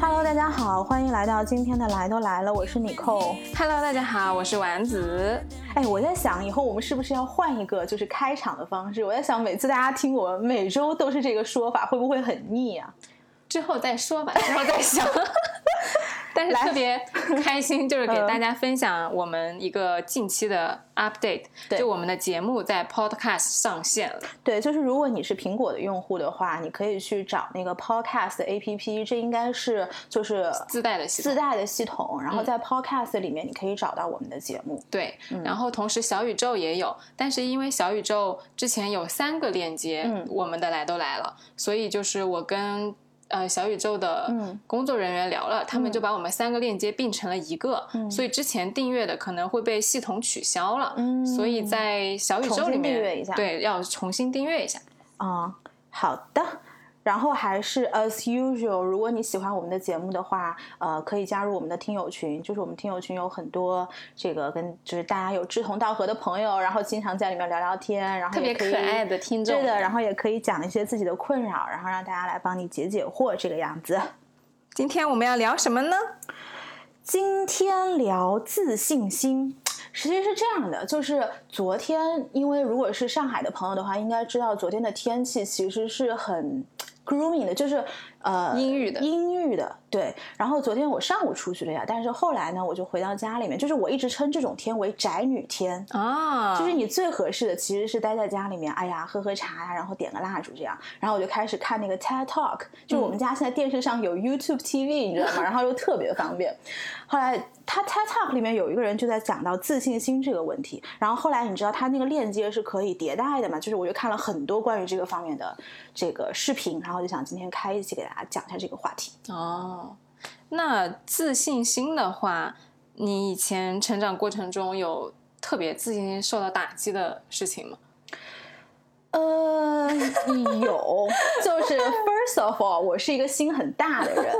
Hello，大家好，欢迎来到今天的来都来了，我是你扣。Hello，大家好，我是丸子。哎，我在想以后我们是不是要换一个就是开场的方式？我在想每次大家听我们每周都是这个说法，会不会很腻啊？之后再说吧，之后再想。但是特别 开心，就是给大家分享我们一个近期的 update，就我们的节目在 Podcast 上线了。对，就是如果你是苹果的用户的话，你可以去找那个 Podcast APP，这应该是就是自带的系自带的系统。然后在 Podcast 里面，你可以找到我们的节目。对，然后同时小宇宙也有，但是因为小宇宙之前有三个链接，嗯我们的来都来了，所以就是我跟。呃，小宇宙的工作人员聊了，他们就把我们三个链接并成了一个，所以之前订阅的可能会被系统取消了，所以在小宇宙里面对要重新订阅一下。啊，好的。然后还是 as usual，如果你喜欢我们的节目的话，呃，可以加入我们的听友群。就是我们听友群有很多这个跟就是大家有志同道合的朋友，然后经常在里面聊聊天，然后特别可爱的听众，对的，然后也可以讲一些自己的困扰，然后让大家来帮你解解惑，这个样子。今天我们要聊什么呢？今天聊自信心。实际是这样的，就是昨天，因为如果是上海的朋友的话，应该知道昨天的天气其实是很。Grooming 的，就是呃阴郁的，阴郁的，对。然后昨天我上午出去了呀，但是后来呢，我就回到家里面，就是我一直称这种天为宅女天啊，就是你最合适的其实是待在家里面，哎呀，喝喝茶呀，然后点个蜡烛这样。然后我就开始看那个 TED Talk，就是我们家现在电视上有 YouTube TV，你知道吗？然后又特别方便。后来他 TED Talk 里面有一个人就在讲到自信心这个问题，然后后来你知道他那个链接是可以迭代的嘛？就是我就看了很多关于这个方面的这个视频，然后就想今天开一期给大家讲一下这个话题。哦，那自信心的话，你以前成长过程中有特别自信心受到打击的事情吗？呃，有，就是 First of all，我是一个心很大的人。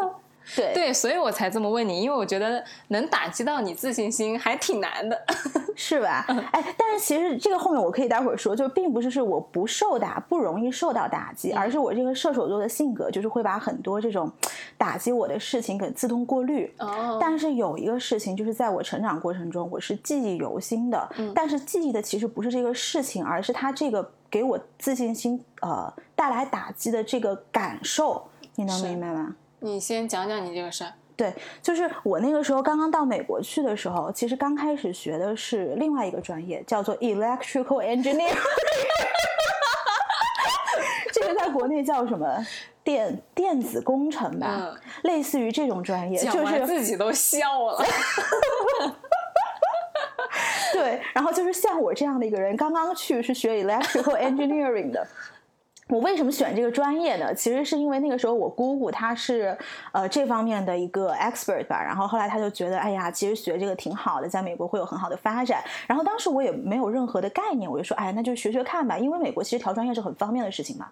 对对，所以我才这么问你，因为我觉得能打击到你自信心还挺难的，是吧？哎，但是其实这个后面我可以待会儿说，就并不是是我不受打，不容易受到打击，而是我这个射手座的性格，就是会把很多这种打击我的事情给自动过滤。哦。但是有一个事情，就是在我成长过程中，我是记忆犹新的。嗯。但是记忆的其实不是这个事情，而是他这个给我自信心呃带来打击的这个感受，你能明白吗？你先讲讲你这个事儿。对，就是我那个时候刚刚到美国去的时候，其实刚开始学的是另外一个专业，叫做 electrical engineer。这个在国内叫什么？电电子工程吧，类似于这种专业。就是自己都笑了。对，然后就是像我这样的一个人，刚刚去是学 electrical engineering 的。我为什么选这个专业呢？其实是因为那个时候我姑姑她是呃这方面的一个 expert 吧，然后后来她就觉得哎呀，其实学这个挺好的，在美国会有很好的发展。然后当时我也没有任何的概念，我就说哎，那就学学看吧，因为美国其实调专业是很方便的事情嘛。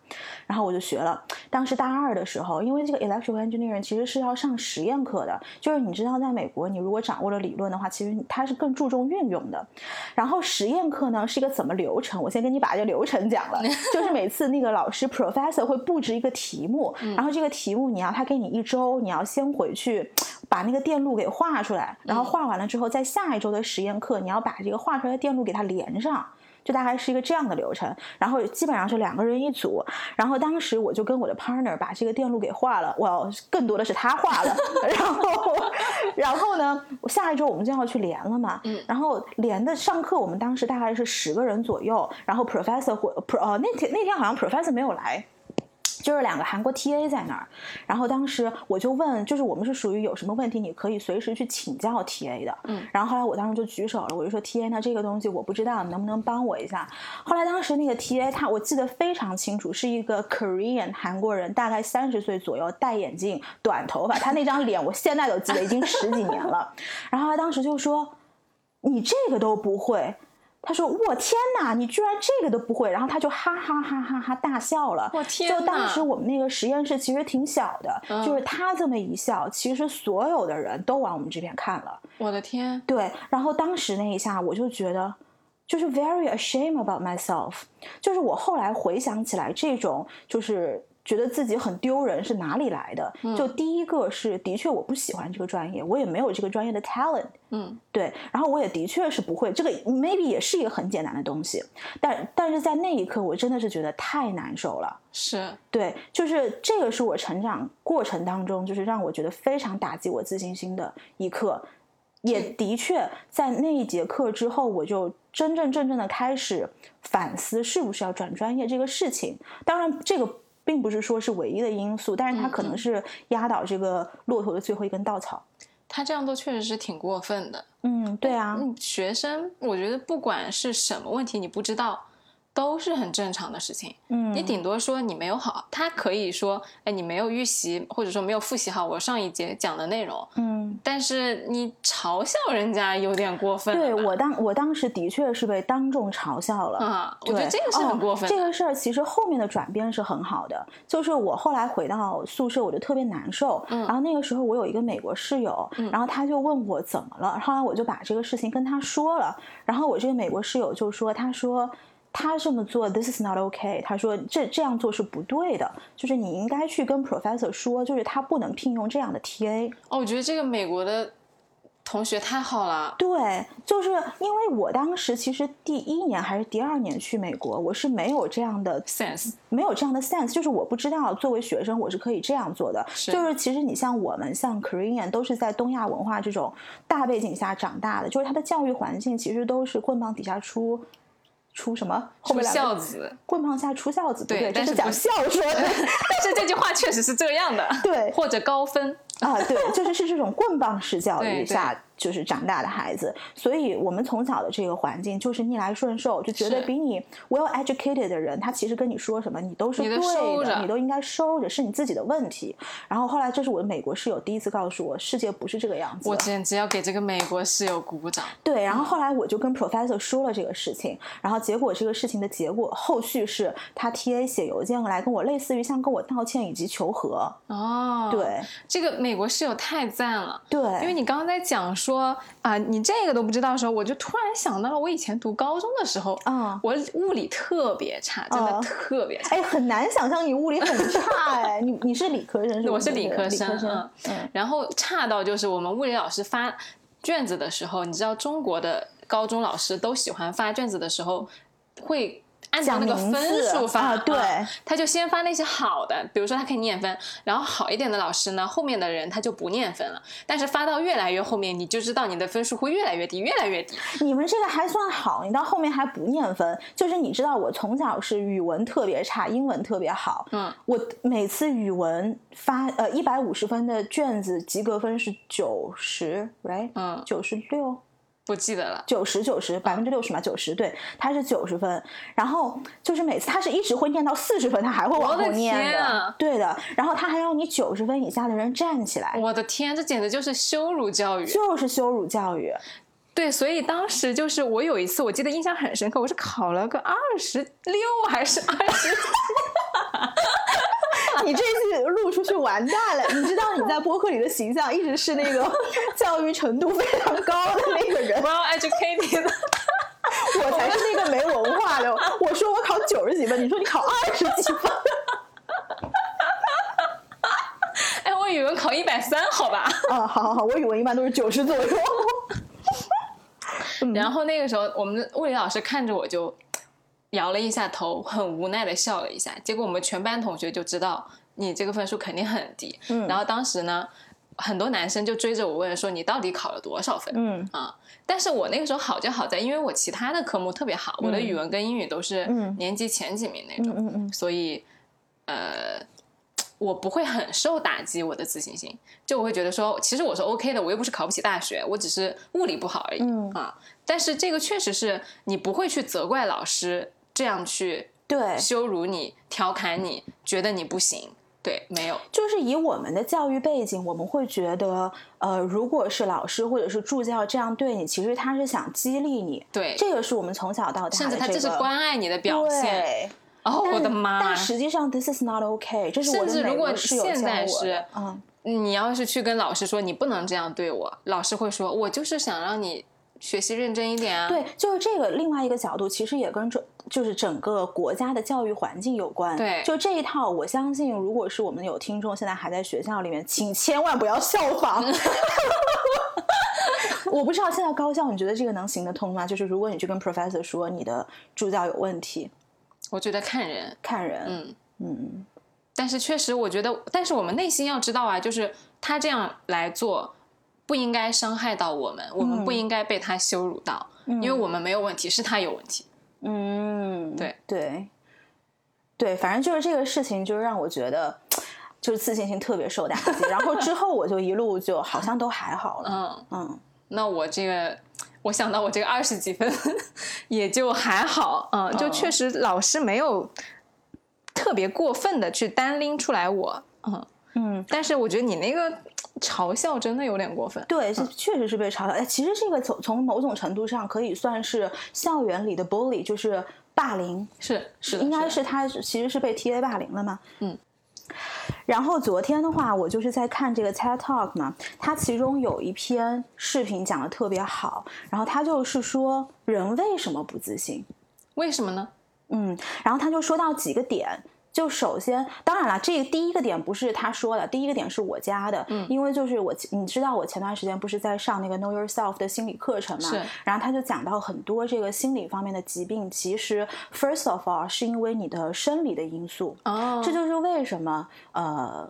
然后我就学了。当时大二的时候，因为这个 electrical engineering 其实是要上实验课的，就是你知道在美国，你如果掌握了理论的话，其实它是更注重运用的。然后实验课呢是一个怎么流程？我先跟你把这个流程讲了，就是每次那个老老师 professor 会布置一个题目，然后这个题目你要他给你一周，你要先回去把那个电路给画出来，然后画完了之后，在下一周的实验课，你要把这个画出来的电路给它连上。就大概是一个这样的流程，然后基本上是两个人一组，然后当时我就跟我的 partner 把这个电路给画了，我更多的是他画的，然后，然后呢，下一周我们就要去连了嘛，然后连的上课，我们当时大概是十个人左右，然后 professor 或 pro 呃那天那天好像 professor 没有来。就是两个韩国 TA 在那儿，然后当时我就问，就是我们是属于有什么问题你可以随时去请教 TA 的，嗯，然后后来我当时就举手了，我就说 TA，那这个东西我不知道，你能不能帮我一下？后来当时那个 TA 他我记得非常清楚，是一个 Korean 韩国人，大概三十岁左右，戴眼镜，短头发，他那张脸我现在都记得，已经十几年了。然后他当时就说，你这个都不会。他说：“我天哪，你居然这个都不会！”然后他就哈哈哈哈哈大笑了。我天就当时我们那个实验室其实挺小的，就是他这么一笑，其实所有的人都往我们这边看了。我的天！对，然后当时那一下，我就觉得就是 very ashamed about myself。就是我后来回想起来，这种就是。觉得自己很丢人是哪里来的？就第一个是，的确我不喜欢这个专业，我也没有这个专业的 talent。嗯，对，然后我也的确是不会，这个 maybe 也是一个很简单的东西，但但是在那一刻，我真的是觉得太难受了。是对，就是这个是我成长过程当中，就是让我觉得非常打击我自信心的一刻。也的确在那一节课之后，我就真真正正的开始反思是不是要转专业这个事情。当然，这个并不是说是唯一的因素，但是它可能是压倒这个骆驼的最后一根稻草。他这样做确实是挺过分的。嗯，对啊，学生，我觉得不管是什么问题，你不知道。都是很正常的事情，嗯，你顶多说你没有好，他可以说，哎，你没有预习，或者说没有复习好我上一节讲的内容，嗯，但是你嘲笑人家有点过分。对我当我当时的确是被当众嘲笑了啊，我觉得这个是很过分。这个事儿其实后面的转变是很好的，就是我后来回到宿舍，我就特别难受，嗯，然后那个时候我有一个美国室友，然后他就问我怎么了，后来我就把这个事情跟他说了，然后我这个美国室友就说，他说。他这么做，this is not okay。他说这这样做是不对的，就是你应该去跟 professor 说，就是他不能聘用这样的 TA。哦，我觉得这个美国的同学太好了。对，就是因为我当时其实第一年还是第二年去美国，我是没有这样的 sense，没有这样的 sense，就是我不知道作为学生我是可以这样做的。就是其实你像我们像 Korean 都是在东亚文化这种大背景下长大的，就是他的教育环境其实都是棍棒底下出。出什么？出孝子，棍棒下出孝子，对，这是讲孝顺。但是这句话确实是这样的，对，或者高分啊，对，就是是这种棍棒式教育下。就是长大的孩子，所以我们从小的这个环境就是逆来顺受，就觉得比你 well educated 的人，他其实跟你说什么，你都是对的，你都应该收着，是你自己的问题。然后后来，这是我的美国室友第一次告诉我，世界不是这个样子。我简直要给这个美国室友鼓鼓掌。对，然后后来我就跟 professor 说了这个事情，然后结果这个事情的结果，后续是他 TA 写邮件来跟我，类似于像跟我道歉以及求和。哦，对，这个美国室友太赞了。对，因为你刚刚在讲说啊，你这个都不知道的时候，我就突然想到了，我以前读高中的时候，啊，我物理特别差，真的特别差。哎，很难想象你物理很差哎，你你是理科生是我是理科生，嗯，然后差到就是我们物理老师发卷子的时候，你知道中国的高中老师都喜欢发卷子的时候会。按照那个分数发，对，他就先发那些好的，比如说他可以念分，然后好一点的老师呢，后面的人他就不念分了。但是发到越来越后面，你就知道你的分数会越来越低，越来越低。你们这个还算好，你到后面还不念分，就是你知道我从小是语文特别差，英文特别好。嗯，我每次语文发呃一百五十分的卷子，及格分是九十，right？嗯，九十六。不记得了，九十九十百分之六十嘛，九十对，他是九十分，然后就是每次他是一直会念到四十分，他还会往后念的，对的，然后他还要你九十分以下的人站起来，我的天，这简直就是羞辱教育，就是羞辱教育，对，所以当时就是我有一次我记得印象很深刻，我是考了个二十六还是二十。你这次录出去完蛋了！你知道你在播客里的形象一直是那个 教育程度非常高的那个人，well educated。我才是那个没文化的。我说我考九十几分，你说你考二十几分。哎，我语文考一百三，好吧？啊，好好好，我语文一般都是九十左右。然后那个时候，我们的物理老师看着我就。摇了一下头，很无奈的笑了一下。结果我们全班同学就知道你这个分数肯定很低。嗯。然后当时呢，很多男生就追着我问说：“你到底考了多少分？”嗯。啊！但是我那个时候好就好在，因为我其他的科目特别好，我的语文跟英语都是年级前几名那种。嗯嗯。所以，呃，我不会很受打击我的自信心。就我会觉得说，其实我是 OK 的，我又不是考不起大学，我只是物理不好而已。嗯。啊！但是这个确实是你不会去责怪老师。这样去对羞辱你、调侃你，觉得你不行，对，没有，就是以我们的教育背景，我们会觉得，呃，如果是老师或者是助教这样对你，其实他是想激励你，对，这个是我们从小到大，甚至他这是关爱你的表现。哦，我的妈！但实际上，this is not okay。这是我的如果现在是，嗯，你要是去跟老师说你不能这样对我，老师会说，我就是想让你学习认真一点啊。对，就是这个另外一个角度，其实也跟这。就是整个国家的教育环境有关。对就这一套，我相信如果是我们有听众现在还在学校里面，请千万不要效仿。我不知道现在高校你觉得这个能行得通吗？就是如果你去跟 professor 说你的助教有问题，我觉得看人，看人，嗯。嗯但是确实，我觉得，但是我们内心要知道啊，就是他这样来做，不应该伤害到我们，我们不应该被他羞辱到，因为我们没有问题，是他有问题。嗯，对。对。对，反正就是这个事情，就是让我觉得就是自信心特别受打击。然后之后我就一路就好像都还好了，嗯，嗯。那我这个，我想到我这个二十几分也就还好，嗯，就嗯。确实老师没有特别过分的去单拎出来我，嗯，嗯，但是我觉得你那个嘲笑真的有点过分。对，是确实是被嘲笑。哎，其实这个从从某种程度上可以算是校园里的 bully，就是霸凌。是是的，应该是是他其实是被 TA 霸凌了嘛。嗯。然后昨天的话，我就是在看这个 TED Talk 嘛，它其中有一篇视频讲的特别好，然后他就是说人为什么不自信？为什么呢？嗯，然后他就说到几个点。就首先，当然了，这个第一个点不是他说的，第一个点是我加的，嗯。因为就是我，你知道我前段时间不是在上那个 Know Yourself 的心理课程嘛，是。然后他就讲到很多这个心理方面的疾病，其实 first of all 是因为你的生理的因素，哦，这就是为什么呃，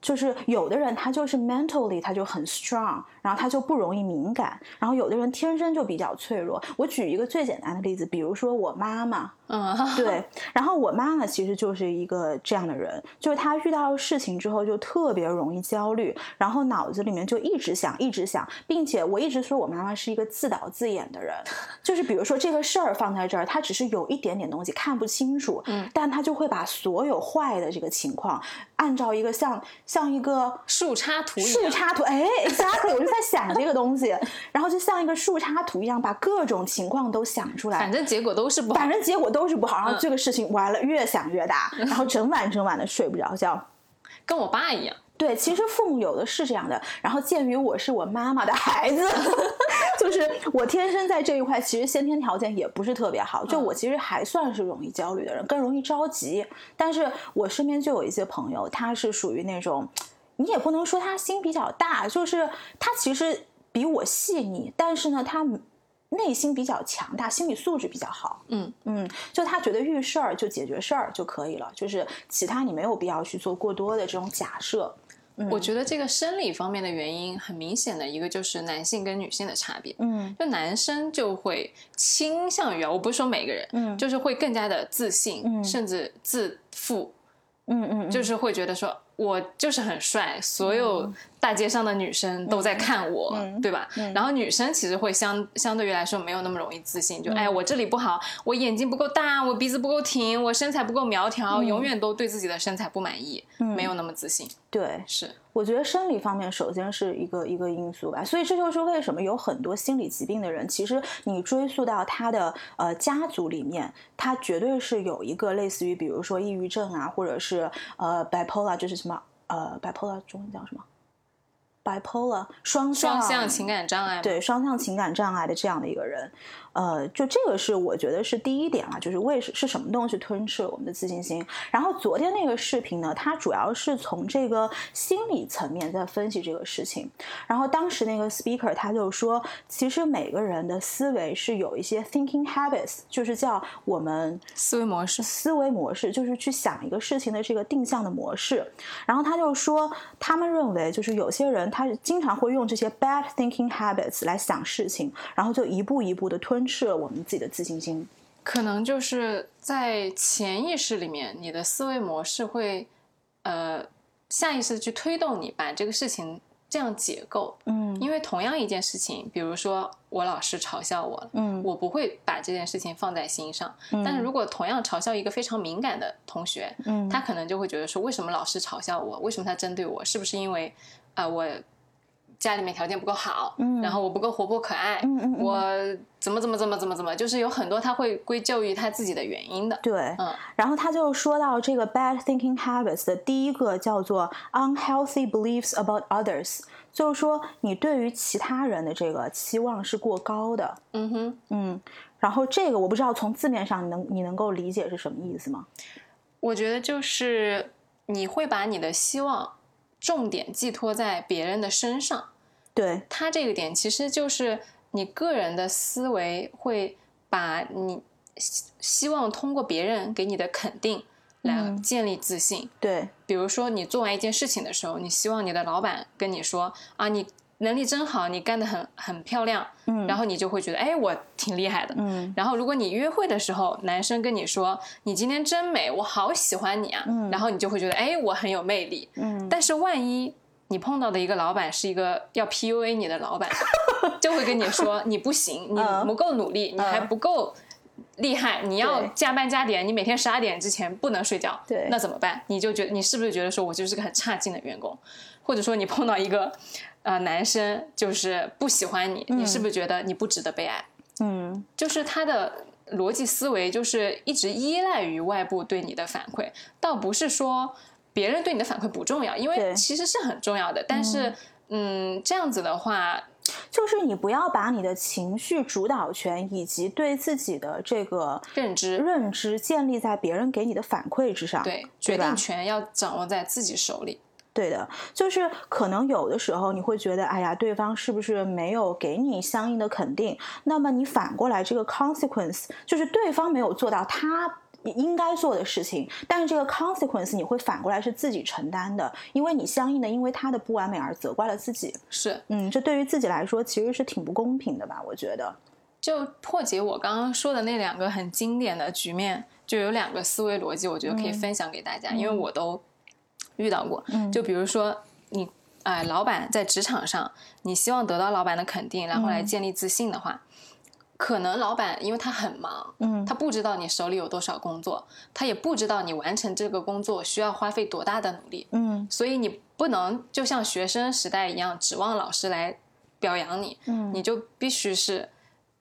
就是有的人他就是 mentally 他就很 strong，然后他就不容易敏感，然后有的人天生就比较脆弱。我举一个最简单的例子，比如说我妈妈，嗯，对，然后我妈妈其实就是一个这样的人，就是她遇到事情之后就特别容易焦虑，然后脑子里面就一直想，一直想，并且我一直说我妈妈是一个自导自演的人，就是比如说这个事儿放在这儿，她只是有一点点东西看不清楚，嗯，但她就会把所有坏的这个情况按照一个像像一个树插图一树样，插图，哎，exactly，我就在想这个东西，然后就像一个树插图一样，把各种情况都想出来，反正结果都是不好反。正结果都是不好，然后嗯这个事情完了越想越大，然后整晚整晚的睡不着觉。跟我爸一样，对，其实父母有的是这样的。然后鉴于我是我妈妈的孩子，就是我天生在这一块，其实先天条件也不是特别好。就我其实还算是容易焦虑的人，更容易着急。但是我身边就有一些朋友，他是属于那种，你也不能说他心比较大，就是他其实比我细腻，但是呢，他内心比较强大，心理素质比较好。嗯嗯，就他觉得遇事儿就解决事儿就可以了，就是其他你没有必要去做过多的这种假设。我觉得这个生理方面的原因很明显的一个就是男性跟女性的差别。嗯就男生就会倾向于啊，我不是说每个人，嗯就是会更加的自信，嗯甚至自负，嗯嗯，就是会觉得说我就是很帅，所有大街上的女生都在看我，嗯。对吧？嗯。然后女生其实会相相对于来说没有那么容易自信，就、哎我这里不好，我眼睛不够大，我鼻子不够挺，我身材不够苗条，永远都对自己的身材不满意，没有那么自信。对，是，我觉得生理方面首先是一个一个因素吧，所以这就是为什么有很多心理疾病的人，其实你追溯到他的呃家族里面，他绝对是有一个类似于比如说抑郁症啊，或者是呃 bipolar，就是什么呃 bipolar 中文叫什么？bipolar 双向双向情感障碍，对双向情感障碍的这样的一个人，呃，就这个是我觉得是第一点啊，就是为是什么东西吞噬了我们的自信心。然后昨天那个视频呢，它主要是从这个心理层面在分析这个事情。然后当时那个 speaker 他就说，其实每个人的思维是有一些 thinking habits，就是叫我们思维模式。思维模式，就是去想一个事情的这个定向的模式。然后他就说，他们认为就是有些人他经常会用这些 bad thinking habits 来想事情，然后就一步一步的吞噬了我们自己的自信心。可能就是在潜意识里面，你的思维模式会，呃，下意识的去推动你把这个事情这样解构。嗯因为同样一件事情，比如说我老师嘲笑我了，嗯我不会把这件事情放在心上。但是如果同样嘲笑一个非常敏感的同学，嗯他可能就会觉得说，为什么老师嘲笑我？为什么他针对我？是不是因为，呃，我家里面条件不够好，嗯然后我不够活泼可爱，嗯嗯嗯我怎么怎么怎么怎么怎么，就是有很多他会归咎于他自己的原因的。对，嗯然后他就说到这个 bad thinking habits 的第一个叫做 unhealthy beliefs about others，就是说你对于其他人的这个期望是过高的。嗯哼，嗯，然后这个我不知道从字面上你能你能够理解是什么意思吗？我觉得就是你会把你的希望重点寄托在别人的身上。对。他这个点其实就是你个人的思维会把你希希望通过别人给你的肯定来建立自信。对，比如说你做完一件事情的时候，你希望你的老板跟你说啊，你能力真好，你干得很很漂亮，嗯。然后你就会觉得哎，我挺厉害的。嗯。然后如果你约会的时候，男生跟你说你今天真美，我好喜欢你啊，嗯。然后你就会觉得哎，我很有魅力。嗯，但是万一你碰到的一个老板是一个要 PUA 你的老板，就会跟你说你不行，你嗯不够努力，你还不够厉害，你要加班加点，你每天十二点之前不能睡觉，对那怎么办？你就觉得你是不是觉得说我就是个很差劲的员工，或者说你碰到一个呃男生就是不喜欢你，你是不是觉得你不值得被爱？嗯就是他的逻辑思维就是一直依赖于外部对你的反馈，倒不是说别人对你的反馈不重要，因为其实是很重要的。但是，嗯，这样子的话，就是你不要把你的情绪主导权以及对自己的这个认知认知建立在别人给你的反馈之上，对决定权要掌握在自己手里。对的，就是可能有的时候你会觉得，哎呀，对方是不是没有给你相应的肯定？那么你反过来，这个 consequence 就是对方没有做到他应该做的事情，但是这个 consequence 你会反过来是自己承担的，因为你相应的因为他的不完美而责怪了自己。是，嗯，这对于自己来说其实是挺不公平的吧？我觉得。就破解我刚刚说的那两个很经典的局面，就有两个思维逻辑，我觉得可以分享给大家，因为我都遇到过。嗯就比如说你，哎、老板在职场上，你希望得到老板的肯定，然后来建立自信的话，可能老板因为他很忙，嗯他不知道你手里有多少工作，他也不知道你完成这个工作需要花费多大的努力，嗯所以你不能就像学生时代一样指望老师来表扬你，嗯你就必须是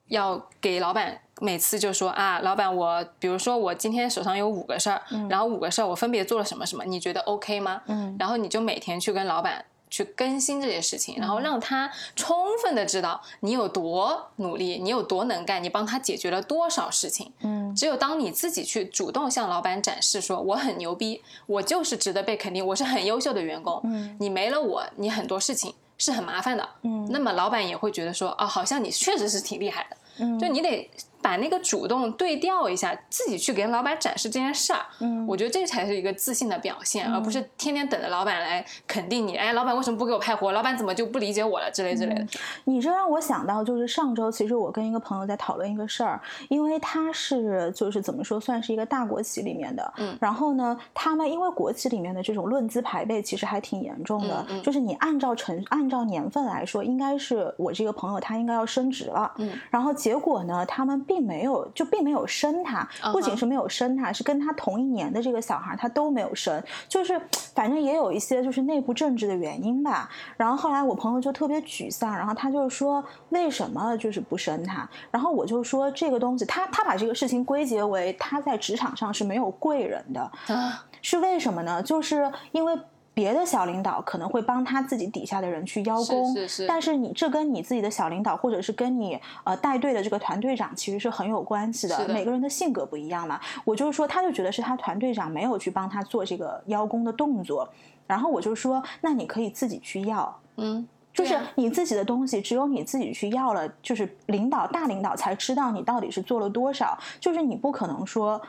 要给老板每次就说啊，老板我比如说我今天手上有五个事儿，然后五个事儿我分别做了什么什么，你觉得 OK 吗？嗯然后你就每天去跟老板。去更新这些事情，然后让他充分的知道你有多努力，你有多能干，你帮他解决了多少事情。嗯只有当你自己去主动向老板展示说我很牛逼，我就是值得被肯定，我是很优秀的员工，嗯你没了我，你很多事情是很麻烦的。嗯那么老板也会觉得说，哦，好像你确实是挺厉害的，嗯就你得把那个主动对调一下，自己去给老板展示这件事儿。嗯我觉得这才是一个自信的表现，而不是天天等着老板来肯定你。哎，老板为什么不给我派活？老板怎么就不理解我了？之类之类的。你这让我想到，就是上周其实我跟一个朋友在讨论一个事儿，因为他是就是怎么说，算是一个大国企里面的，嗯然后呢，他们因为国企里面的这种论资排辈其实还挺严重的，嗯嗯就是你按照成按照年份来说，应该是我这个朋友他应该要升职了，嗯，然后结果呢，他们并没有就并没有生他，不仅是没有生他，是跟他同一年的这个小孩他都没有生，就是反正也有一些就是内部政治的原因吧。然后后来我朋友就特别沮丧，然后他就说为什么就是不生他？然后我就说这个东西，他他把这个事情归结为他在职场上是没有贵人的，啊，是为什么呢？就是因为。别的小领导可能会帮他自己底下的人去邀功，是是是但是你这跟你自己的小领导或者是跟你呃带队的这个团队长其实是很有关系的。的每个人的性格不一样嘛。我就是说，他就觉得是他团队长没有去帮他做这个邀功的动作，然后我就说，那你可以自己去要。嗯，就是你自己的东西，只有你自己去要了，就是领导大领导才知道你到底是做了多少。就是你不可能说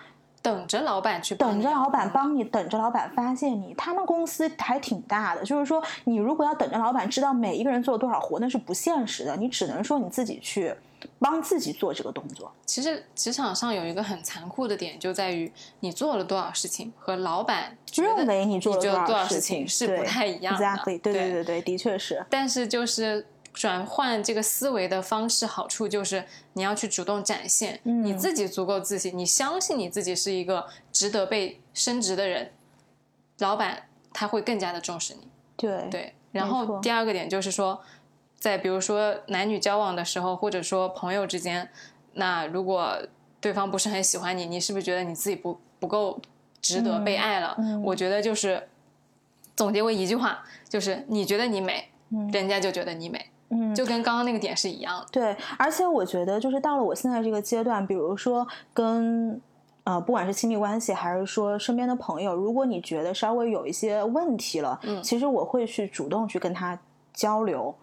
等着老板去等着老板帮你，等着老板发现你。他们公司还挺大的，就是说你如果要等着老板知道每一个人做了多少活，那是不现实的。你只能说你自己去帮自己做这个动作。其实职场上有一个很残酷的点，就在于你做了多少事情和老板认为你做了多少事事情是不太一样的。对对对对，的确是。但是就是转换这个思维的方式，好处就是你要去主动展现、嗯你自己足够自信，你相信你自己是一个值得被升职的人，老板他会更加的重视你。对对，然后第二个点就是说，在比如说男女交往的时候，或者说朋友之间，那如果对方不是很喜欢你，你是不是觉得你自己不不够值得被爱了？嗯嗯我觉得就是总结为一句话，就是你觉得你美，嗯人家就觉得你美。嗯，就跟刚刚那个点是一样的。对，而且我觉得就是到了我现在这个阶段，比如说跟呃，不管是亲密关系还是说身边的朋友，如果你觉得稍微有一些问题了，嗯，其实我会去主动去跟他交流。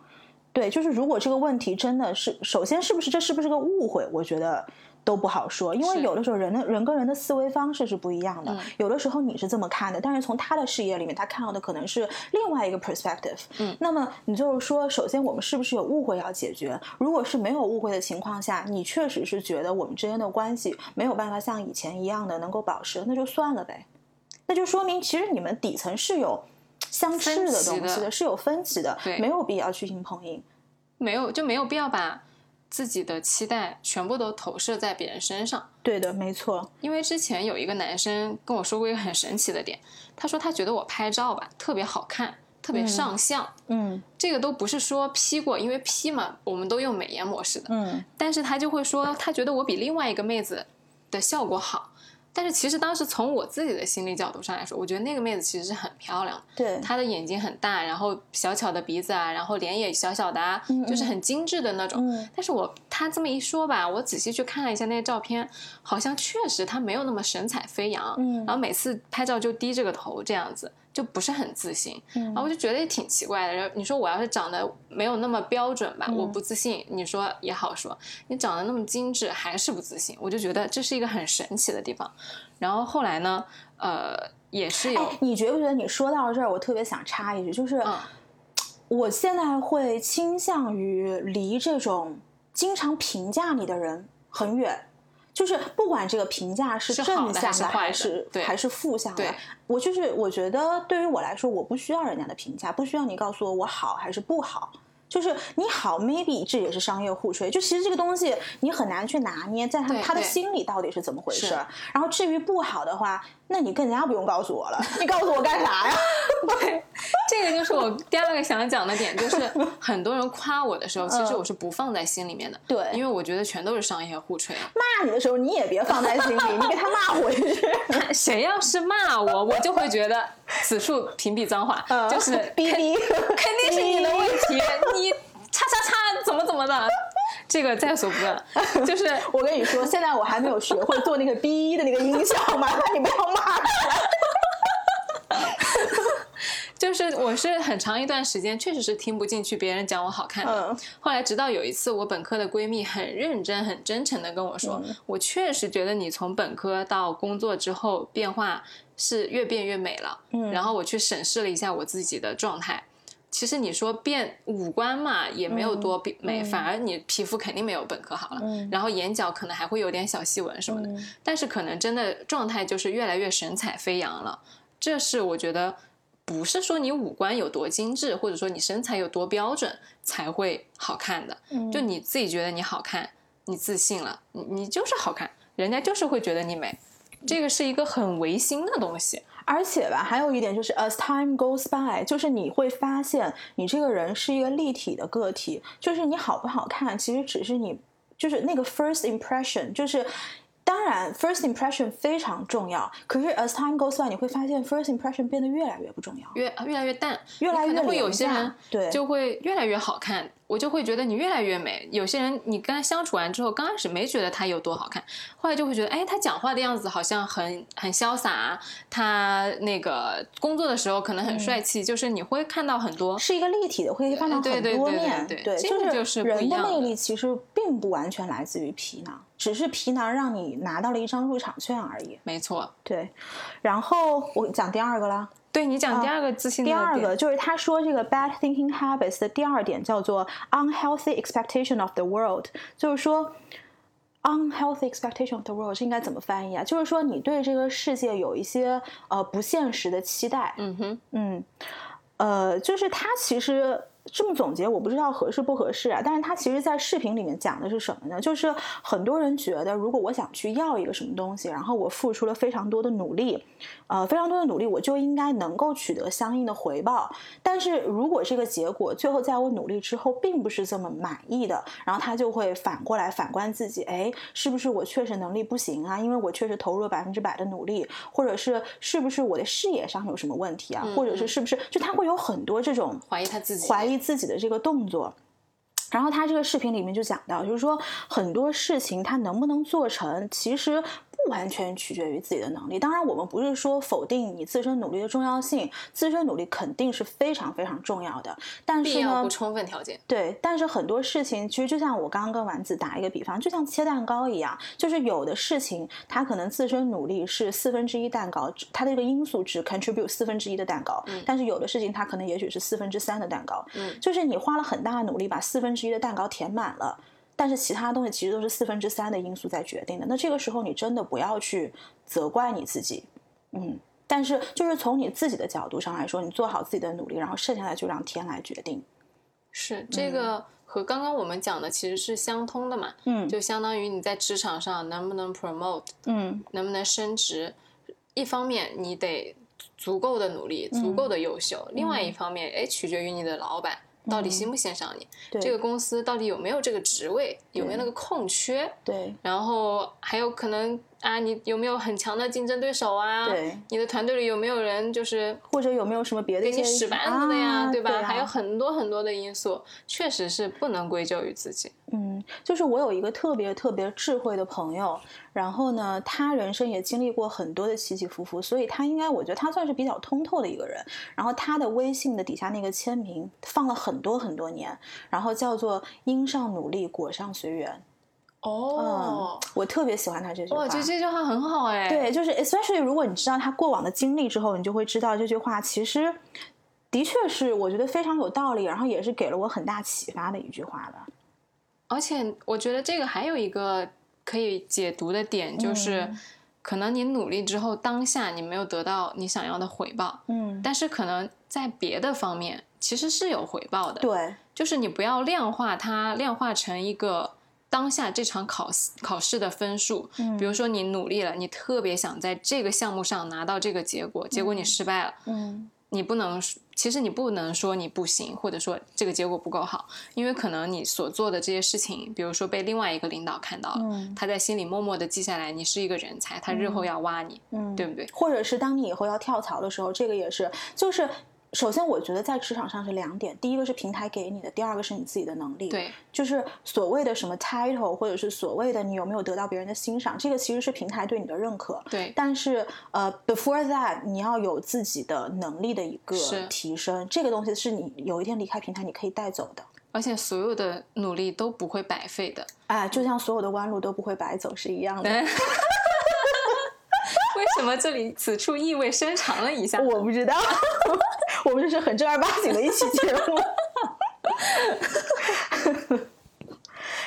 对，就是如果这个问题真的是，首先是不是这是不是个误会？我觉得。都不好说，因为有的时候人的人跟人的思维方式是不一样的。有的时候你是这么看的，但是从他的视野里面，他看到的可能是另外一个 perspective。嗯，那么你就是说，首先我们是不是有误会要解决？如果是没有误会的情况下，你确实是觉得我们之间的关系没有办法像以前一样的能够保持，那就算了呗。那就说明其实你们底层是有相似的东西的，是有分歧的，没有必要去硬碰硬，没有就没有必要把。自己的期待全部都投射在别人身上。对的，没错。因为之前有一个男生跟我说过一个很神奇的点，他说他觉得我拍照吧特别好看，特别上相。嗯，这个都不是说 P 过，因为 P 嘛，我们都用美颜模式的。嗯，但是他就会说，他觉得我比另外一个妹子的效果好。但是其实当时从我自己的心理角度上来说，我觉得那个妹子其实是很漂亮，对，她的眼睛很大，然后小巧的鼻子啊，然后脸也小小的，啊，就是很精致的那种。但是我她这么一说吧，我仔细去看了一下那些照片，好像确实她没有那么神采飞扬，然后每次拍照就低着个头这样子。就不是很自信，然后我就觉得也挺奇怪的。然后你说我要是长得没有那么标准吧，我不自信。你说也好说，你长得那么精致还是不自信，我就觉得这是一个很神奇的地方。然后后来呢，呃，也是有。你觉不觉得你说到这儿，我特别想插一句，就是 我现在会倾向于离这种经常评价你的人很远。就是不管这个评价是正向的还是还是负向的，我就是我觉得对于我来说，我不需要人家的评价，不需要你告诉我我好还是不好。就是你好，maybe 这也是商业互吹。就其实这个东西你很难去拿捏，在他他的心里到底是怎么回事。然后至于不好的话，那你更加不用告诉我了。你告诉我干啥呀？对，这个就是我第二个想讲的点，就是很多人夸我的时候，其实我是不放在心里面的。对，因为我觉得全都是商业互吹。骂你的时候你也别放在心里，你给他骂回去。谁要是骂我，我就会觉得 此处屏蔽脏话，就是哔哔，肯定是你的问题。你叉叉叉怎么怎么的，这个在所不问。就是我跟你说，现在我还没有学会做那个哔的那个音效嘛，你不要骂。就是我是很长一段时间确实是听不进去别人讲我好看的，后来直到有一次我本科的闺蜜很认真很真诚的跟我说，我确实觉得你从本科到工作之后变化是越变越美了。嗯，然后我去审视了一下我自己的状态。其实你说变五官嘛，也没有多变美，反而你皮肤肯定没有本科好了，然后眼角可能还会有点小细纹什么的，但是可能真的状态就是越来越神采飞扬了。这是我觉得不是说你五官有多精致，或者说你身材有多标准才会好看的，就你自己觉得你好看，你自信了，你你就是好看，人家就是会觉得你美，这个是一个很唯心的东西。而且吧，还有一点就是，as time goes by，就是你会发现，你这个人是一个立体的个体。就是你好不好看，其实只是你，就是那个 first impression，就是。当然，first impression 非常重要。可是，as time goes by，你会发现 first impression 变得越来越不重要，越越来越淡，越来越会有些人对就会越来越好看。我就会觉得你越来越美。有些人你跟他相处完之后，刚开始没觉得他有多好看，后来就会觉得，哎，他讲话的样子好像很很潇洒，他那个工作的时候可能很帅气。就是你会看到很多是一个立体的，会看到很多面。对对，就是人的魅力其实并不完全来自于皮囊，只是皮囊让你拿到了一张入场券而已。没错，对。然后我讲第二个啦。对你讲第二个自信，第二个就是他说这个 bad thinking habits 的第二点叫做 unhealthy expectation of the world，就是说 unhealthy expectation of the world 是应该怎么翻译啊？就是说你对这个世界有一些呃不现实的期待。嗯哼，嗯，呃，就是他其实。这么总结我不知道合适不合适啊，但是他其实，在视频里面讲的是什么呢？就是很多人觉得，如果我想去要一个什么东西，然后我付出了非常多的努力，呃，非常多的努力，我就应该能够取得相应的回报。但是如果这个结果最后在我努力之后并不是这么满意的，然后他就会反过来反观自己，哎，是不是我确实能力不行啊？因为我确实投入了百分之百的努力，或者是是不是我的视野上有什么问题啊？或者是是不是就他会有很多这种怀疑他自己怀疑。自己的这个动作，然后他这个视频里面就讲到，就是说很多事情他能不能做成，其实。不完全取决于自己的能力。当然，我们不是说否定你自身努力的重要性，自身努力肯定是非常非常重要的。但是呢，不充分条件。对，但是很多事情其实就像我刚刚跟丸子打一个比方，就像切蛋糕一样，就是有的事情它可能自身努力是四分之一蛋糕，它的一个因素只 contribute 四分之一的蛋糕。嗯。但是有的事情它可能也许是四分之三的蛋糕。嗯。就是你花了很大的努力把四分之一的蛋糕填满了。但是其他东西其实都是四分之三的因素在决定的。那这个时候你真的不要去责怪你自己，嗯。但是就是从你自己的角度上来说，你做好自己的努力，然后剩下的就让天来决定。是这个和刚刚我们讲的其实是相通的嘛？嗯，就相当于你在职场上能不能 promote，嗯，能不能升职，一方面你得足够的努力，足够的优秀；，另外一方面，哎，取决于你的老板。到底欣不欣赏你？这个公司到底有没有这个职位？有没有那个空缺？对，然后还有可能啊，你有没有很强的竞争对手啊？对，你的团队里有没有人就是或者有没有什么别的给你使绊子的呀？对吧？还有很多很多的因素，确实是不能归咎于自己。嗯，就是我有一个特别特别智慧的朋友。然后呢，他人生也经历过很多的起起伏伏，所以他应该，我觉得他算是比较通透的一个人。然后他的微信的底下那个签名放了很多很多年，然后叫做“因上努力，果上随缘”。哦，我特别喜欢他这句话，我觉得这句话很好哎。对，就是 especially 如果你知道他过往的经历之后，你就会知道这句话其实的确是我觉得非常有道理，然后也是给了我很大启发的一句话的。而且我觉得这个还有一个。可以解读的点就是，可能你努力之后，当下你没有得到你想要的回报，嗯，但是可能在别的方面其实是有回报的，对，就是你不要量化它，量化成一个当下这场考考试的分数，嗯，比如说你努力了，你特别想在这个项目上拿到这个结果，结果你失败了，嗯。你不能，其实你不能说你不行，或者说这个结果不够好，因为可能你所做的这些事情，比如说被另外一个领导看到了，他在心里默默的记下来，你是一个人才，他日后要挖你，嗯对不对？或者是当你以后要跳槽的时候，这个也是，就是。首先，我觉得在职场上是两点，第一个是平台给你的，第二个是你自己的能力。对，就是所谓的什么 title，或者是所谓的你有没有得到别人的欣赏，这个其实是平台对你的认可。对，但是呃，before that，你要有自己的能力的一个提升，这个东西是你有一天离开平台你可以带走的。而且所有的努力都不会白费的。哎，就像所有的弯路都不会白走是一样的。为什么这里此处意味深长了一下？我不知道。我们这是很正儿八经的一期节目，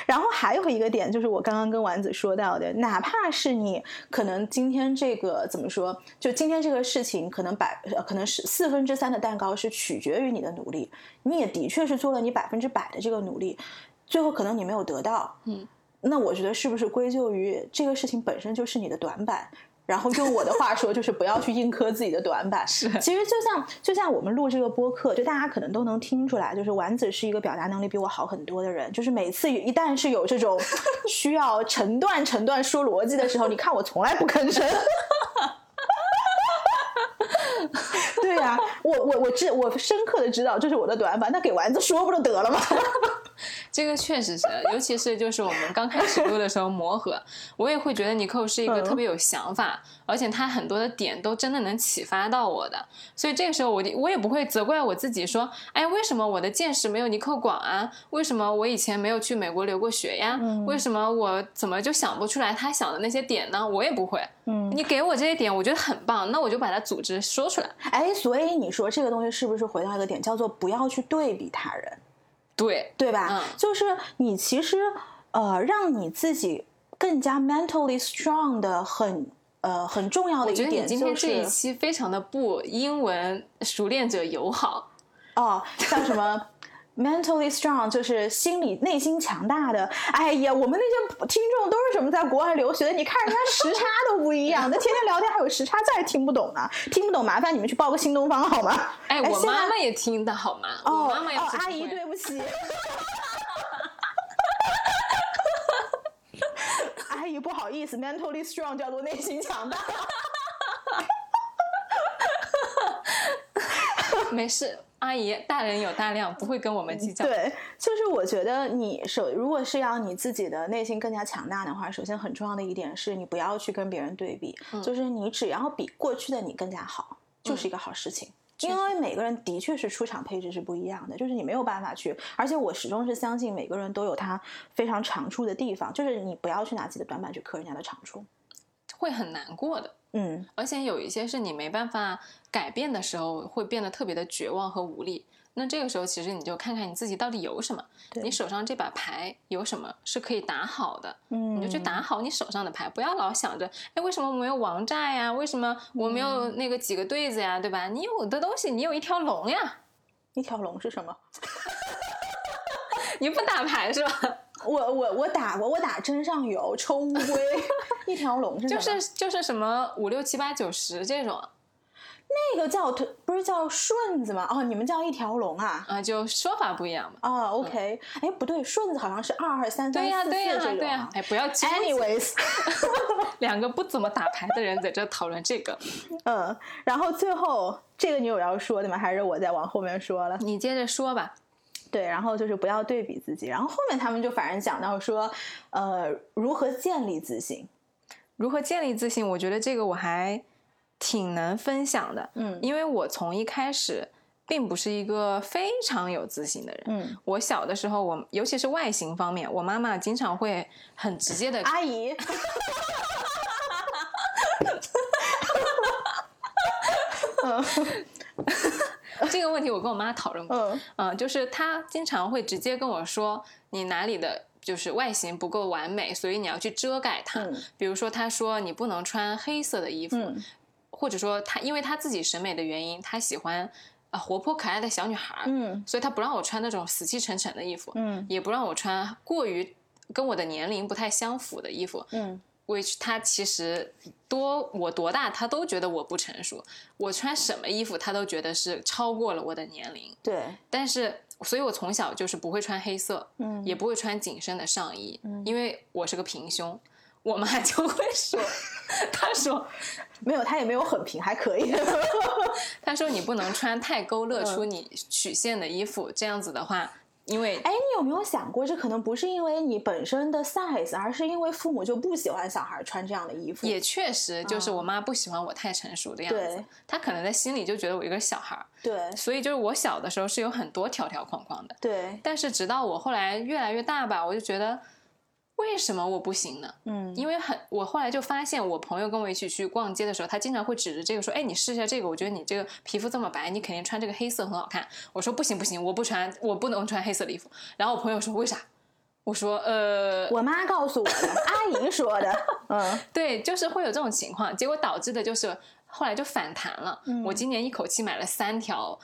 然后还有一个点就是我刚刚跟丸子说到的，哪怕是你可能今天这个怎么说，就今天这个事情可能百可能是四分之三的蛋糕是取决于你的努力，你也的确是做了你百分之百的这个努力，最后可能你没有得到，嗯，那我觉得是不是归咎于这个事情本身就是你的短板？然后用我的话说，就是不要去硬磕自己的短板。是，其实就像就像我们录这个播客，就大家可能都能听出来，就是丸子是一个表达能力比我好很多的人。就是每次一旦是有这种 需要成段成段说逻辑的时候，你看我从来不吭声。对呀，我我我知我深刻的知道这是我的短板，那给丸子说不就得了吗？这个确实是，尤其是就是我们刚开始录的时候磨合，我也会觉得尼寇是一个特别有想法，而且他很多的点都真的能启发到我的，所以这个时候我我也不会责怪我自己说，哎，为什么我的见识没有尼寇广啊？为什么我以前没有去美国留过学呀？为什么我怎么就想不出来他想的那些点呢？我也不会。嗯，你给我这些点，我觉得很棒，那我就把它组织说出来。哎，所以你说这个东西是不是回到一个点，叫做不要去对比他人？对对吧？就是你其实呃，让你自己更加 mentally strong 的很呃很重要的一点，就是今天这一期非常的不英文熟练者友好哦，像什么？mentally strong 就是心理内心强大的。哎呀，我们那些听众都是什么在国外留学的？你看人家时差都不一样，那天天聊天还有时差，再听不懂呢。听不懂，麻烦你们去报个新东方好吗？哎，我妈妈也听的好吗？哦，妈妈哦，阿姨，对不起。阿姨，不好意思，mentally strong 叫做内心强大。没事。阿姨，大人有大量，不会跟我们计较。对，就是我觉得你首如果是要你自己的内心更加强大的话，首先很重要的一点是你不要去跟别人对比，就是你只要比过去的你更加好，就是一个好事情。因为每个人的确是出场配置是不一样的，就是你没有办法去，而且我始终是相信每个人都有他非常长处的地方，就是你不要去拿自己的短板去磕人家的长处，会很难过的。嗯，而且有一些是你没办法改变的时候，会变得特别的绝望和无力。那这个时候，其实你就看看你自己到底有什么，你手上这把牌有什么是可以打好的，嗯，你就去打好你手上的牌，不要老想着，哎，为什么我没有王炸呀？为什么我没有那个几个对子呀？对吧？你有的东西，你有一条龙呀，一条龙是什么？你不打牌是吧？我我我打过，我打针上有抽乌龟，一条龙是就是就是什么五六七八九十这种。那个叫不是叫顺子吗？哦，你们叫一条龙啊？啊，就说法不一样嘛。哦，OK，哎，不对，顺子好像是二二三三四四这种。对呀，哎，不要 Anyways，两个不怎么打牌的人在这讨论这个。嗯，然后最后这个你有要说的吗？还是我再往后面说了？你接着说吧。对，然后就是不要对比自己。然后后面他们就反而讲到说，呃，如何建立自信？如何建立自信？我觉得这个我还。挺能分享的，嗯，因为我从一开始并不是一个非常有自信的人，嗯，我小的时候，我尤其是外形方面，我妈妈经常会很直接的，阿姨，这个问题我跟我妈讨论过，嗯，嗯，就是她经常会直接跟我说，你哪里的就是外形不够完美，所以你要去遮盖它，比如说她说你不能穿黑色的衣服。或者说他因为他自己审美的原因，他喜欢啊活泼可爱的小女孩儿，嗯，所以他不让我穿那种死气沉沉的衣服，嗯，也不让我穿过于跟我的年龄不太相符的衣服，嗯，which 他其实多我多大他都觉得我不成熟，我穿什么衣服他都觉得是超过了我的年龄，对，但是所以我从小就是不会穿黑色，嗯，也不会穿紧身的上衣，嗯，因为我是个平胸。我妈就会说：“她说没有，她也没有很平，还可以。她说你不能穿太勾勒出你曲线的衣服，这样子的话，因为哎，你有没有想过，这可能不是因为你本身的 size，而是因为父母就不喜欢小孩穿这样的衣服。也确实，就是我妈不喜欢我太成熟的样子，她可能在心里就觉得我一个小孩儿。对，所以就是我小的时候是有很多条条框框的。对，但是直到我后来越来越大吧，我就觉得。为什么我不行呢？嗯，因为很，我后来就发现，我朋友跟我一起去逛街的时候，他经常会指着这个说：“哎，你试一下这个，我觉得你这个皮肤这么白，你肯定穿这个黑色很好看。”我说：“不行不行，我不穿，我不能穿黑色的衣服。”然后我朋友说：“为啥？”我说：“呃，我妈告诉我的，阿姨说的。”嗯，对，就是会有这种情况，结果导致的就是后来就反弹了。我今年一口气买了三条。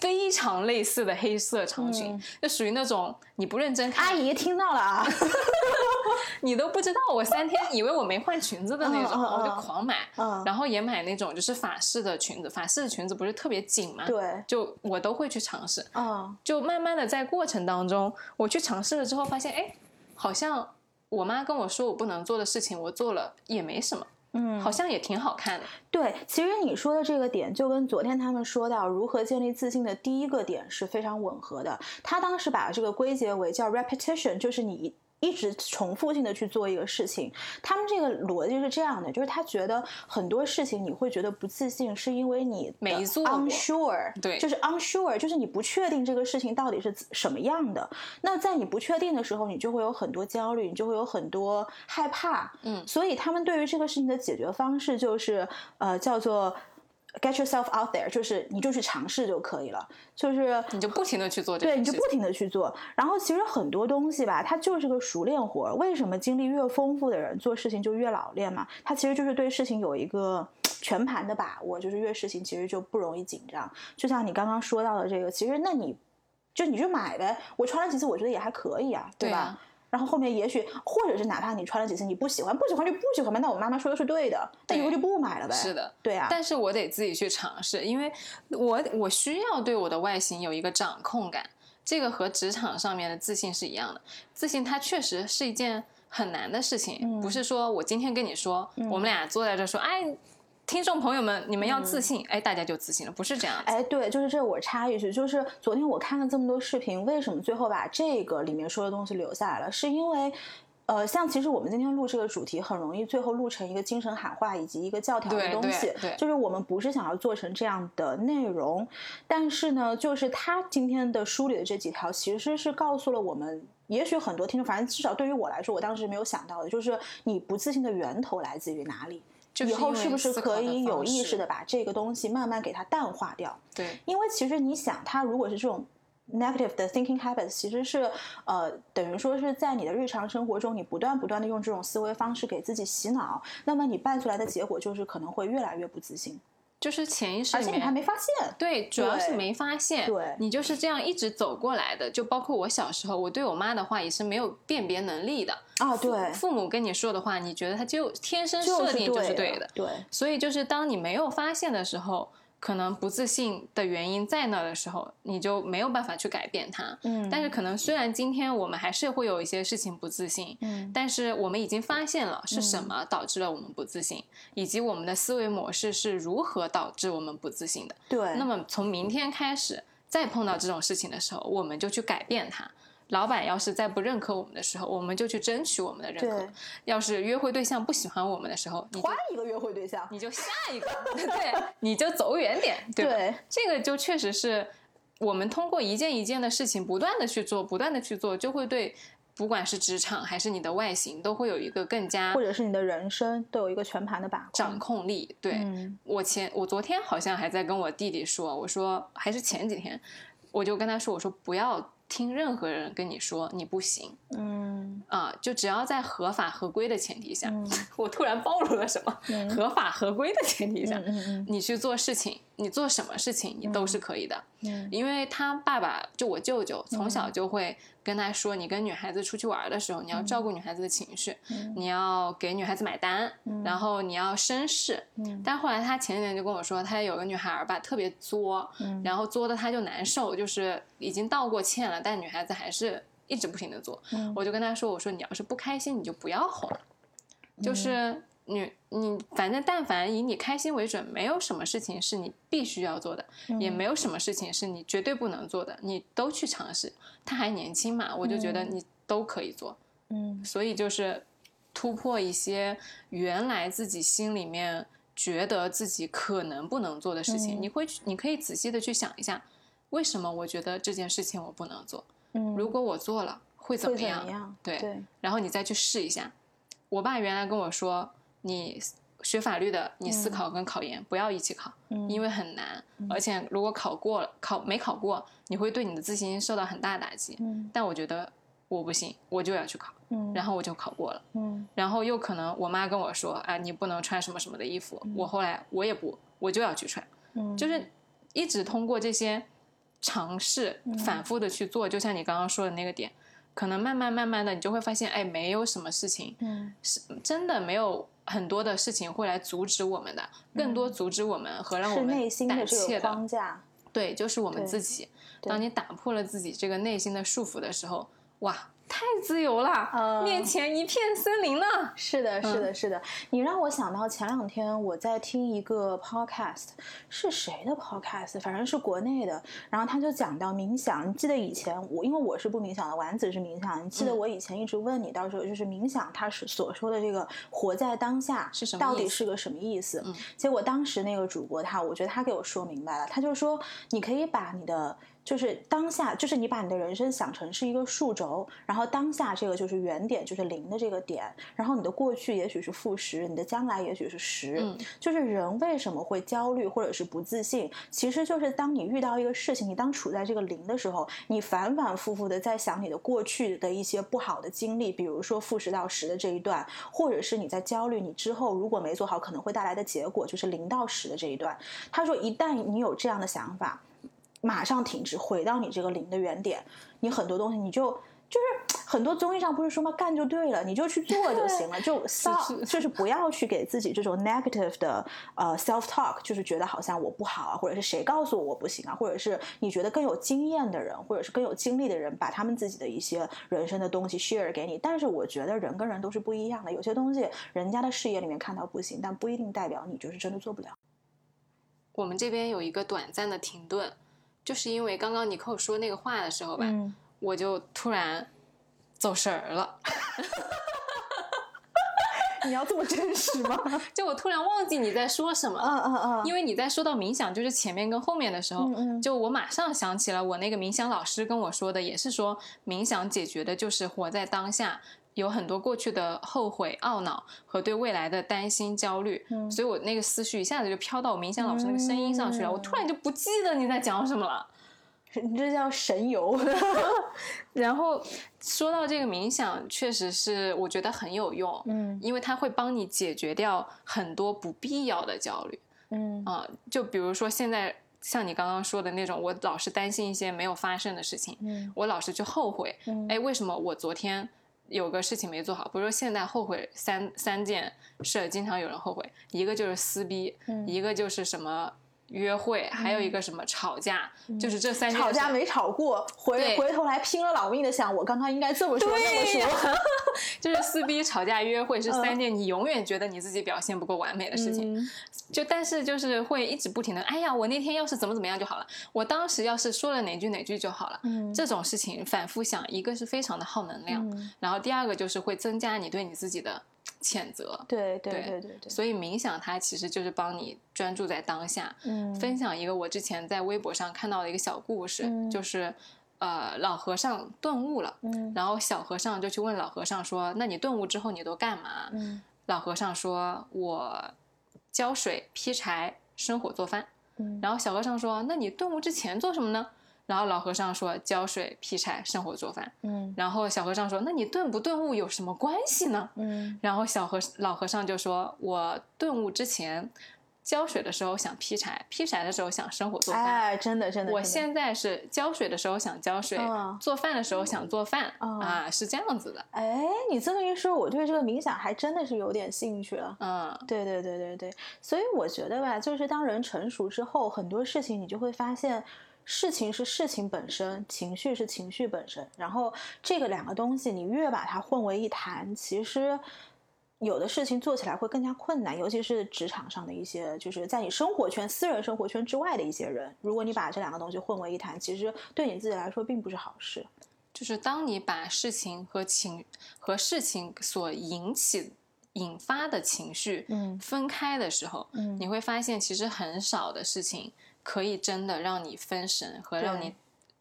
非常类似的黑色长裙，就属于那种你不认真看，阿姨听到了啊，你都不知道我三天以为我没换裙子的那种，我就狂买，然后也买那种就是法式的裙子，法式的裙子不是特别紧吗？对，就我都会去尝试，嗯，就慢慢的在过程当中，我去尝试了之后，发现哎，好像我妈跟我说我不能做的事情，我做了也没什么。嗯，好像也挺好看的。对，其实你说的这个点，就跟昨天他们说到如何建立自信的第一个点是非常吻合的。他当时把这个归结为叫 repetition，就是你。一直重复性的去做一个事情，他们这个逻辑是这样的，就是他觉得很多事情你会觉得不自信，是因为你没做 unsure，对，就是 unsure，就是你不确定这个事情到底是什么样的。那在你不确定的时候，你就会有很多焦虑，你就会有很多害怕。嗯，所以他们对于这个事情的解决方式就是呃叫做。Get yourself out there，就是你就去尝试就可以了，就是你就不停的去做，对，你就不停的去做。然后其实很多东西吧，它就是个熟练活。为什么经历越丰富的人做事情就越老练嘛？他其实就是对事情有一个全盘的把握，就是越事情其实就不容易紧张。就像你刚刚说到的这个，其实那你就你就买呗，我穿了几次，我觉得也还可以啊，对吧？然后后面也许，或者是哪怕你穿了几次你不喜欢，不喜欢就不喜欢呗。那我妈妈说的是对的，那以后就不买了呗。是的，对啊。但是我得自己去尝试，因为我我需要对我的外形有一个掌控感。这个和职场上面的自信是一样的，自信它确实是一件很难的事情，不是说我今天跟你说，我们俩坐在这说，哎。听众朋友们，你们要自信，哎，大家就自信了，不是这样。哎，对，就是这我插一句，就是昨天我看了这么多视频，为什么最后把这个里面说的东西留下来了？是因为。呃，像其实我们今天录这个主题，很容易最后录成一个精神喊话以及一个教条的东西。对，就是我们不是想要做成这样的内容，但是呢，就是他今天的梳理的这几条，其实是告诉了我们，也许很多听众，反正至少对于我来说，我当时没有想到的，就是你不自信的源头来自于哪里，以后是不是可以有意识的把这个东西慢慢给它淡化掉？对，因为其实你想，它如果是这种。negative 的 thinking habits 其实是呃等于说是在你的日常生活中，你不断不断的用这种思维方式给自己洗脑，那么你办出来的结果就是可能会越来越不自信，就是潜意识，而且你还没发现，对，主要是没发现，对，你就是这样一直走过来的。就包括我小时候，我对我妈的话也是没有辨别能力的啊，对，父母跟你说的话，你觉得他就天生设定就是对的，对，所以就是当你没有发现的时候。可能不自信的原因在那的时候，你就没有办法去改变它。嗯，但是可能虽然今天我们还是会有一些事情不自信，嗯，但是我们已经发现了是什么导致了我们不自信，以及我们的思维模式是如何导致我们不自信的。对，那么从明天开始，再碰到这种事情的时候，我们就去改变它。老板要是再不认可我们的时候，我们就去争取我们的认可。要是约会对象不喜欢我们的时候，你换一个约会对象，你就下一个，对，你就走远点，对吧？这个就确实是我们通过一件一件的事情，不断的去做，不断的去做，就会对不管是职场还是你的外形，都会有一个更加，或者是你的人生都有一个全盘的把控掌控力。对我前我昨天好像还在跟我弟弟说，我说还是前几天，我就跟他说，我说不要。听任何人跟你说你不行，嗯。啊，就只要在合法合规的前提下，我突然暴露了什么？合法合规的前提下，你去做事情，你做什么事情你都是可以的，因为他爸爸就我舅舅从小就会。跟他说，你跟女孩子出去玩的时候，你要照顾女孩子的情绪，你要给女孩子买单，然后你要绅士。但后来他前几天就跟我说，他有个女孩儿吧，特别作，然后作的他就难受，就是已经道过歉了，但女孩子还是一直不停的做。我就跟她说，我说你要是不开心，你就不要哄，就是。你你反正但凡以你开心为准，没有什么事情是你必须要做的，也没有什么事情是你绝对不能做的，你都去尝试。她还年轻嘛，我就觉得你都可以做。嗯，所以就是突破一些原来自己心里面觉得自己可能不能做的事情，你会你可以仔细的去想一下，为什么我觉得这件事情我不能做？嗯，如果我做了会怎么样？对，然后你再去试一下。我爸原来跟我说。你学法律的，你思考跟考研不要一起考，因为很难，而且如果考过了，考没考过，你会对你的自信心受到很大打击。但我觉得我不行，我就要去考，然后我就考过了。然后又可能我妈跟我说，哎，你不能穿什么什么的衣服。我后来我也不，我就要去穿。就是一直通过这些尝试，反复的去做，就像你刚刚说的那个点。可能慢慢慢慢的，你就会发现，哎，没有什么事情，嗯，是真的没有很多的事情会来阻止我们的，更多阻止我们和让我们胆怯的框架，对，就是我们自己。当你打破了自己这个内心的束缚的时候，哇！太自由了，面前一片森林呢。是的，是的，是的。你让我想到前两天我在听一个 podcast，是谁的 podcast？反正是国内的。然后他就讲到冥想。你记得以前我，因为我是不冥想的，丸子是冥想。你记得我以前一直问你，到时候就是冥想，他是所说的这个活在当下是什么？到底是个什么意思？结果当时那个主播他，我觉得他给我说明白了。他就说，你可以把你的。就是当下，就是你把你的人生想成是一个数轴，然后当下这个就是原点，就是零的这个点，然后你的过去也许是负十，你的将来也许是十。嗯，就是人为什么会焦虑或者是不自信，其实就是当你遇到一个事情，你当处在这个零的时候，你反反复复的在想你的过去的一些不好的经历，比如说负十到十的这一段，或者是你在焦虑你之后如果没做好可能会带来的结果，就是零到十的这一段。他说，一旦你有这样的想法。马上停止，回到你这个零的原点，你很多东西你就就是很多综艺上不是说嘛，干就对了，你就去做就行了，就 stop，就是不要去给自己这种 negative 的呃 self talk，就是觉得好像我不好啊，或者是谁告诉我我不行啊，或者是你觉得更有经验的人，或者是更有经历的人，把他们自己的一些人生的东西 share 给你。但是我觉得人跟人都是不一样的，有些东西人家的视野里面看到不行，但不一定代表你就是真的做不了。我们这边有一个短暂的停顿，就是因为刚刚尼寇说那个话的时候吧。我就突然走神儿了 你要这么真实吗？就我突然忘记你在说什么，嗯嗯嗯，因为你在说到冥想，就是前面跟后面的时候，就我马上想起了我那个冥想老师跟我说的，也是说冥想解决的就是活在当下，有很多过去的后悔、懊恼和对未来的担心、焦虑，所以我那个思绪一下子就飘到我冥想老师那个声音上去了，我突然就不记得你在讲什么了。你这叫神游 然后说到这个冥想，确实是我觉得很有用，嗯，因为它会帮你解决掉很多不必要的焦虑，嗯。啊，就比如说现在像你刚刚说的那种，我老是担心一些没有发生的事情，嗯，我老是去后悔，哎，为什么我昨天有个事情没做好？比如说现在后悔三三件事，经常有人后悔，一个就是撕逼，一个就是什么。约会还有一个什么吵架，就是这三吵架没吵过，回回头来拼了老命的想，我刚刚应该这么说那么说，就是撕逼、吵架、约会是三件你永远觉得你自己表现不够完美的事情，就但是就是会一直不停的，哎呀，我那天要是怎么怎么样就好了，我当时要是说了哪句哪句就好了，这种事情反复想，一个是非常的耗能量，然后第二个就是会增加你对你自己的。谴责，对对对对对，所以冥想它其实就是帮你专注在当下。嗯，分享一个我之前在微博上看到的一个小故事，就是呃老和尚顿悟了，嗯，然后小和尚就去问老和尚说：“那你顿悟之后你都干嘛？”嗯，老和尚说：“我浇水、劈柴、生火、做饭。”嗯，然后小和尚说：“那你顿悟之前做什么呢？”然后老和尚说：“浇水、劈柴、生火、做饭。”嗯，然后小和尚说：“那你顿不顿悟有什么关系呢？”嗯，然后小和老和尚就说：“我顿悟之前，浇水的时候想劈柴，劈柴的时候想生火做饭。哎，真的真的。我现在是浇水的时候想浇水，做饭的时候想做饭啊，是这样子的。哎，你这么一说，我对这个冥想还真的是有点兴趣了。嗯，对对对对对。所以我觉得吧，就是当人成熟之后，很多事情你就会发现。事情是事情本身，情绪是情绪本身。然后这个两个东西，你越把它混为一谈，其实有的事情做起来会更加困难。尤其是职场上的一些，就是在你生活圈、私人生活圈之外的一些人，如果你把这两个东西混为一谈，其实对你自己来说并不是好事。就是当你把事情和情和事情所引起、引发的情绪嗯分开的时候，嗯，你会发现其实很少的事情。可以真的让你分神和让你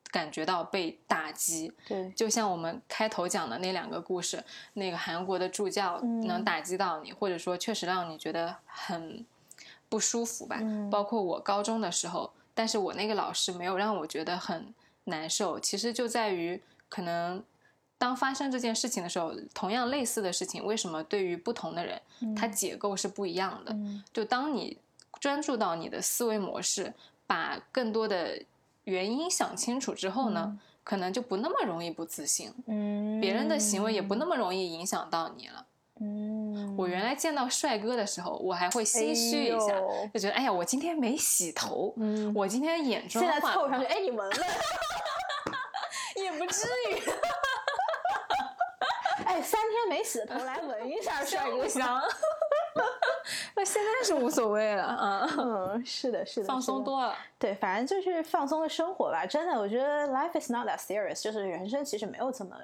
感觉到被打击，对，就像我们开头讲的那两个故事，那个韩国的助教能打击到你，或者说确实让你觉得很不舒服吧。包括我高中的时候，但是我那个老师没有让我觉得很难受。其实就在于，可能当发生这件事情的时候，同样类似的事情，为什么对于不同的人，它结构是不一样的？就当你专注到你的思维模式。把更多的原因想清楚之后呢，可能就不那么容易不自信。嗯，别人的行为也不那么容易影响到你了。嗯，我原来见到帅哥的时候，我还会心虚一下，就觉得哎呀，我今天没洗头，嗯，我今天眼妆现在凑上去，哎，你闻了，也不至于。哎，三天没洗头，来闻一下帅哥香。那现在是无所谓了啊，嗯，是的，是的，放松多了。对，反正就是放松的生活吧。真的，我觉得 life is not that serious，就是人生其实没有这么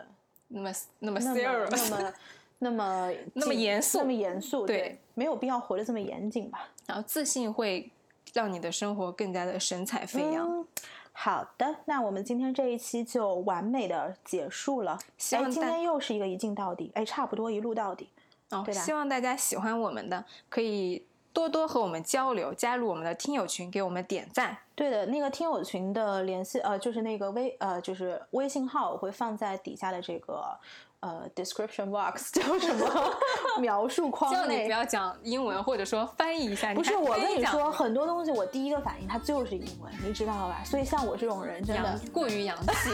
那么那么 serious，那么那么 那么严肃，那么严肃。对，没有必要活得这么严谨吧。然后自信会让你的生活更加的神采飞扬。好的，那我们今天这一期就完美的结束了。哎，今天又是一个一镜到底，哎，差不多一路到底。哦，希望大家喜欢我们的，可以多多和我们交流，加入我们的听友群，给我们点赞。对的，那个听友群的联系，呃，就是那个微，呃，就是微信号，我会放在底下的这个呃 description box 叫什么 描述框内叫你不。要讲英文，或者说翻译一下。不是，我跟你说，很多东西我第一个反应它就是英文，你知道吧？所以像我这种人，真的。过于洋气。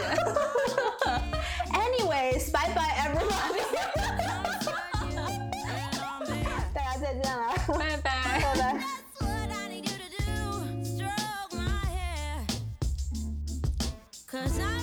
Anyways, bye bye everybody，见了，拜拜，拜拜。Cause I